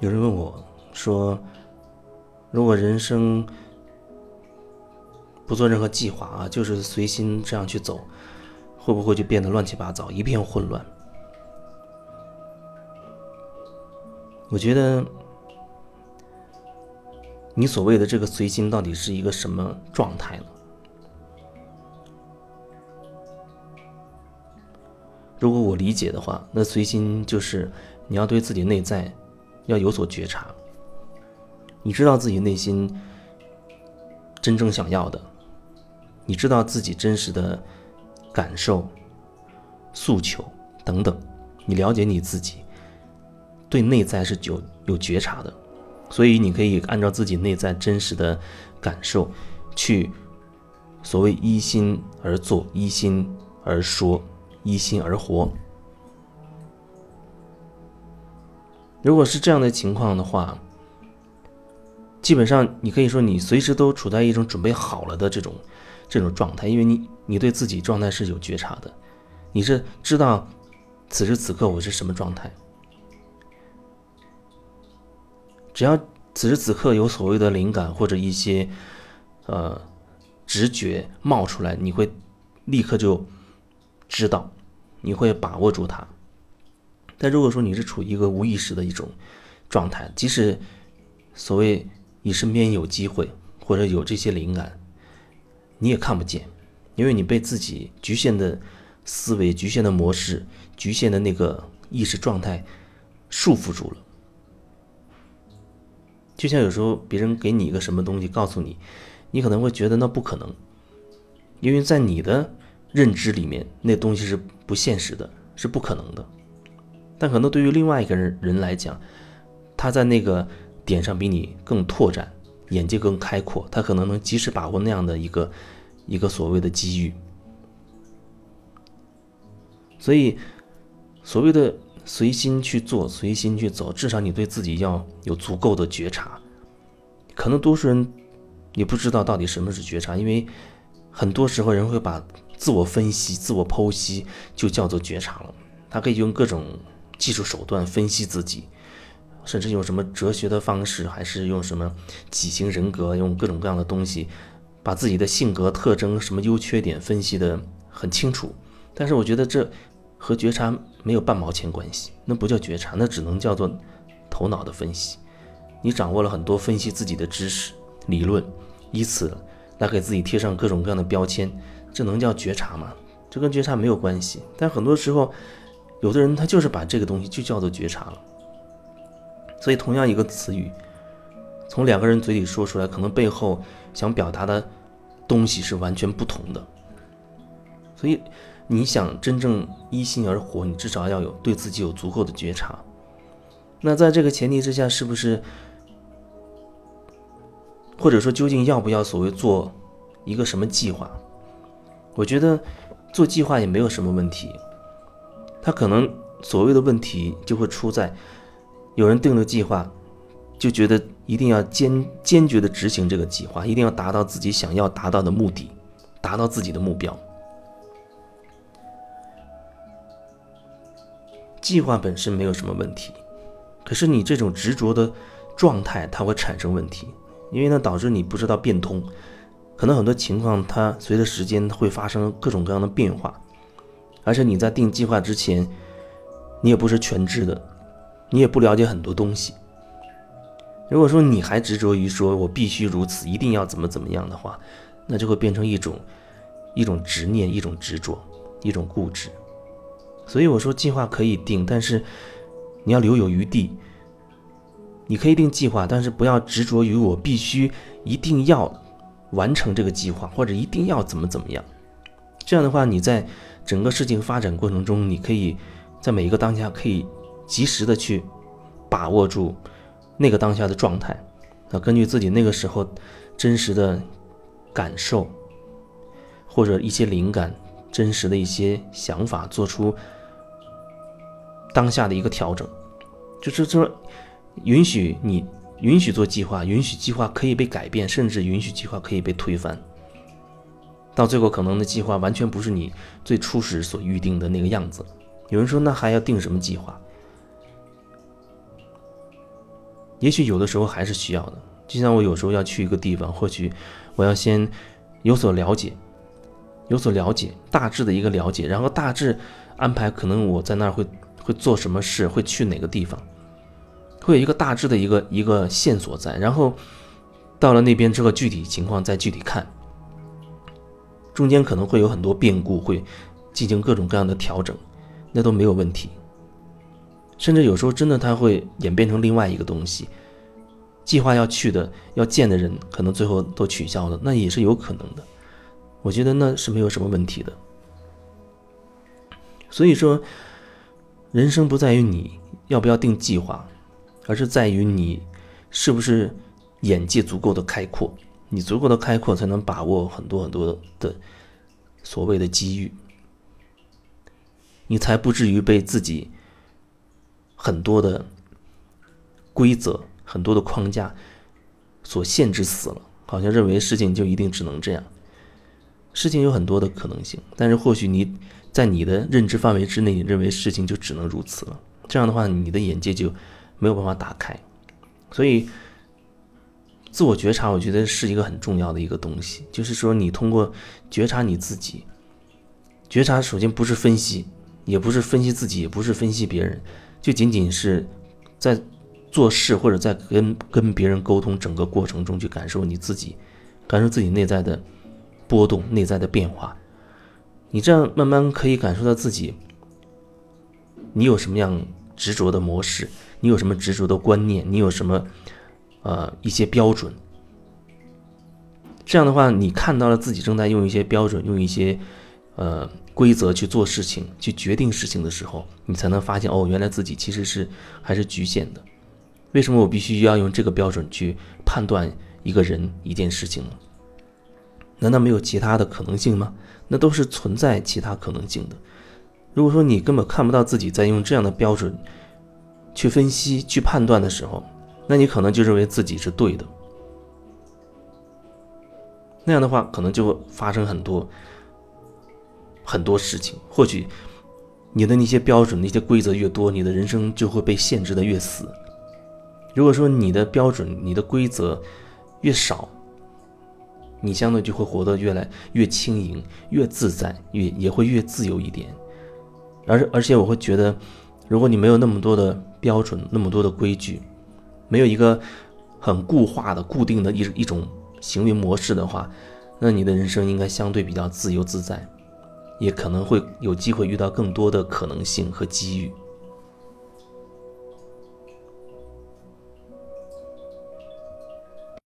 有人问我说：“如果人生不做任何计划啊，就是随心这样去走，会不会就变得乱七八糟，一片混乱？”我觉得，你所谓的这个随心到底是一个什么状态呢？如果我理解的话，那随心就是你要对自己内在。要有所觉察，你知道自己内心真正想要的，你知道自己真实的感受、诉求等等，你了解你自己，对内在是有有觉察的，所以你可以按照自己内在真实的感受，去所谓依心而做，依心而说，依心而活。如果是这样的情况的话，基本上你可以说你随时都处在一种准备好了的这种这种状态，因为你你对自己状态是有觉察的，你是知道此时此刻我是什么状态。只要此时此刻有所谓的灵感或者一些呃直觉冒出来，你会立刻就知道，你会把握住它。但如果说你是处于一个无意识的一种状态，即使所谓你身边有机会或者有这些灵感，你也看不见，因为你被自己局限的思维、局限的模式、局限的那个意识状态束缚住了。就像有时候别人给你一个什么东西，告诉你，你可能会觉得那不可能，因为在你的认知里面，那东西是不现实的，是不可能的。但可能对于另外一个人人来讲，他在那个点上比你更拓展，眼界更开阔，他可能能及时把握那样的一个一个所谓的机遇。所以，所谓的随心去做，随心去走，至少你对自己要有足够的觉察。可能多数人也不知道到底什么是觉察，因为很多时候人会把自我分析、自我剖析就叫做觉察了，他可以用各种。技术手段分析自己，甚至用什么哲学的方式，还是用什么几型人格，用各种各样的东西，把自己的性格特征、什么优缺点分析的很清楚。但是我觉得这和觉察没有半毛钱关系，那不叫觉察，那只能叫做头脑的分析。你掌握了很多分析自己的知识理论，以此来给自己贴上各种各样的标签，这能叫觉察吗？这跟觉察没有关系。但很多时候。有的人他就是把这个东西就叫做觉察了，所以同样一个词语，从两个人嘴里说出来，可能背后想表达的东西是完全不同的。所以你想真正依心而活，你至少要有对自己有足够的觉察。那在这个前提之下，是不是或者说究竟要不要所谓做一个什么计划？我觉得做计划也没有什么问题。他可能所谓的问题就会出在，有人定了计划，就觉得一定要坚坚决的执行这个计划，一定要达到自己想要达到的目的，达到自己的目标。计划本身没有什么问题，可是你这种执着的状态，它会产生问题，因为呢导致你不知道变通，可能很多情况它随着时间会发生各种各样的变化。而且你在定计划之前，你也不是全知的，你也不了解很多东西。如果说你还执着于说我必须如此，一定要怎么怎么样的话，那就会变成一种一种执念、一种执着、一种固执。所以我说计划可以定，但是你要留有余地。你可以定计划，但是不要执着于我必须一定要完成这个计划，或者一定要怎么怎么样。这样的话，你在。整个事情发展过程中，你可以在每一个当下可以及时的去把握住那个当下的状态，啊，根据自己那个时候真实的感受或者一些灵感、真实的一些想法，做出当下的一个调整，就是说允许你允许做计划，允许计划可以被改变，甚至允许计划可以被推翻。到最后，可能的计划完全不是你最初始所预定的那个样子。有人说，那还要定什么计划？也许有的时候还是需要的。就像我有时候要去一个地方，或许我要先有所了解，有所了解，大致的一个了解，然后大致安排可能我在那儿会会做什么事，会去哪个地方，会有一个大致的一个一个线索在。然后到了那边之后，具体情况再具体看，中间可能会有很多变故，会进行各种各样的调整，那都没有问题。甚至有时候真的它会演变成另外一个东西。计划要去的、要见的人，可能最后都取消了，那也是有可能的。我觉得那是没有什么问题的。所以说，人生不在于你要不要定计划，而是在于你是不是眼界足够的开阔。你足够的开阔，才能把握很多很多的所谓的机遇，你才不至于被自己很多的规则。很多的框架所限制死了，好像认为事情就一定只能这样。事情有很多的可能性，但是或许你在你的认知范围之内，你认为事情就只能如此了。这样的话，你的眼界就没有办法打开。所以，自我觉察，我觉得是一个很重要的一个东西。就是说，你通过觉察你自己，觉察首先不是分析，也不是分析自己，也不是分析别人，就仅仅是在。做事或者在跟跟别人沟通整个过程中去感受你自己，感受自己内在的波动、内在的变化，你这样慢慢可以感受到自己，你有什么样执着的模式，你有什么执着的观念，你有什么呃一些标准。这样的话，你看到了自己正在用一些标准、用一些呃规则去做事情、去决定事情的时候，你才能发现哦，原来自己其实是还是局限的。为什么我必须要用这个标准去判断一个人一件事情呢？难道没有其他的可能性吗？那都是存在其他可能性的。如果说你根本看不到自己在用这样的标准去分析、去判断的时候，那你可能就认为自己是对的。那样的话，可能就会发生很多很多事情。或许你的那些标准、那些规则越多，你的人生就会被限制的越死。如果说你的标准、你的规则越少，你相对就会活得越来越轻盈、越自在，越也会越自由一点。而而且我会觉得，如果你没有那么多的标准、那么多的规矩，没有一个很固化的、固定的一一种行为模式的话，那你的人生应该相对比较自由自在，也可能会有机会遇到更多的可能性和机遇。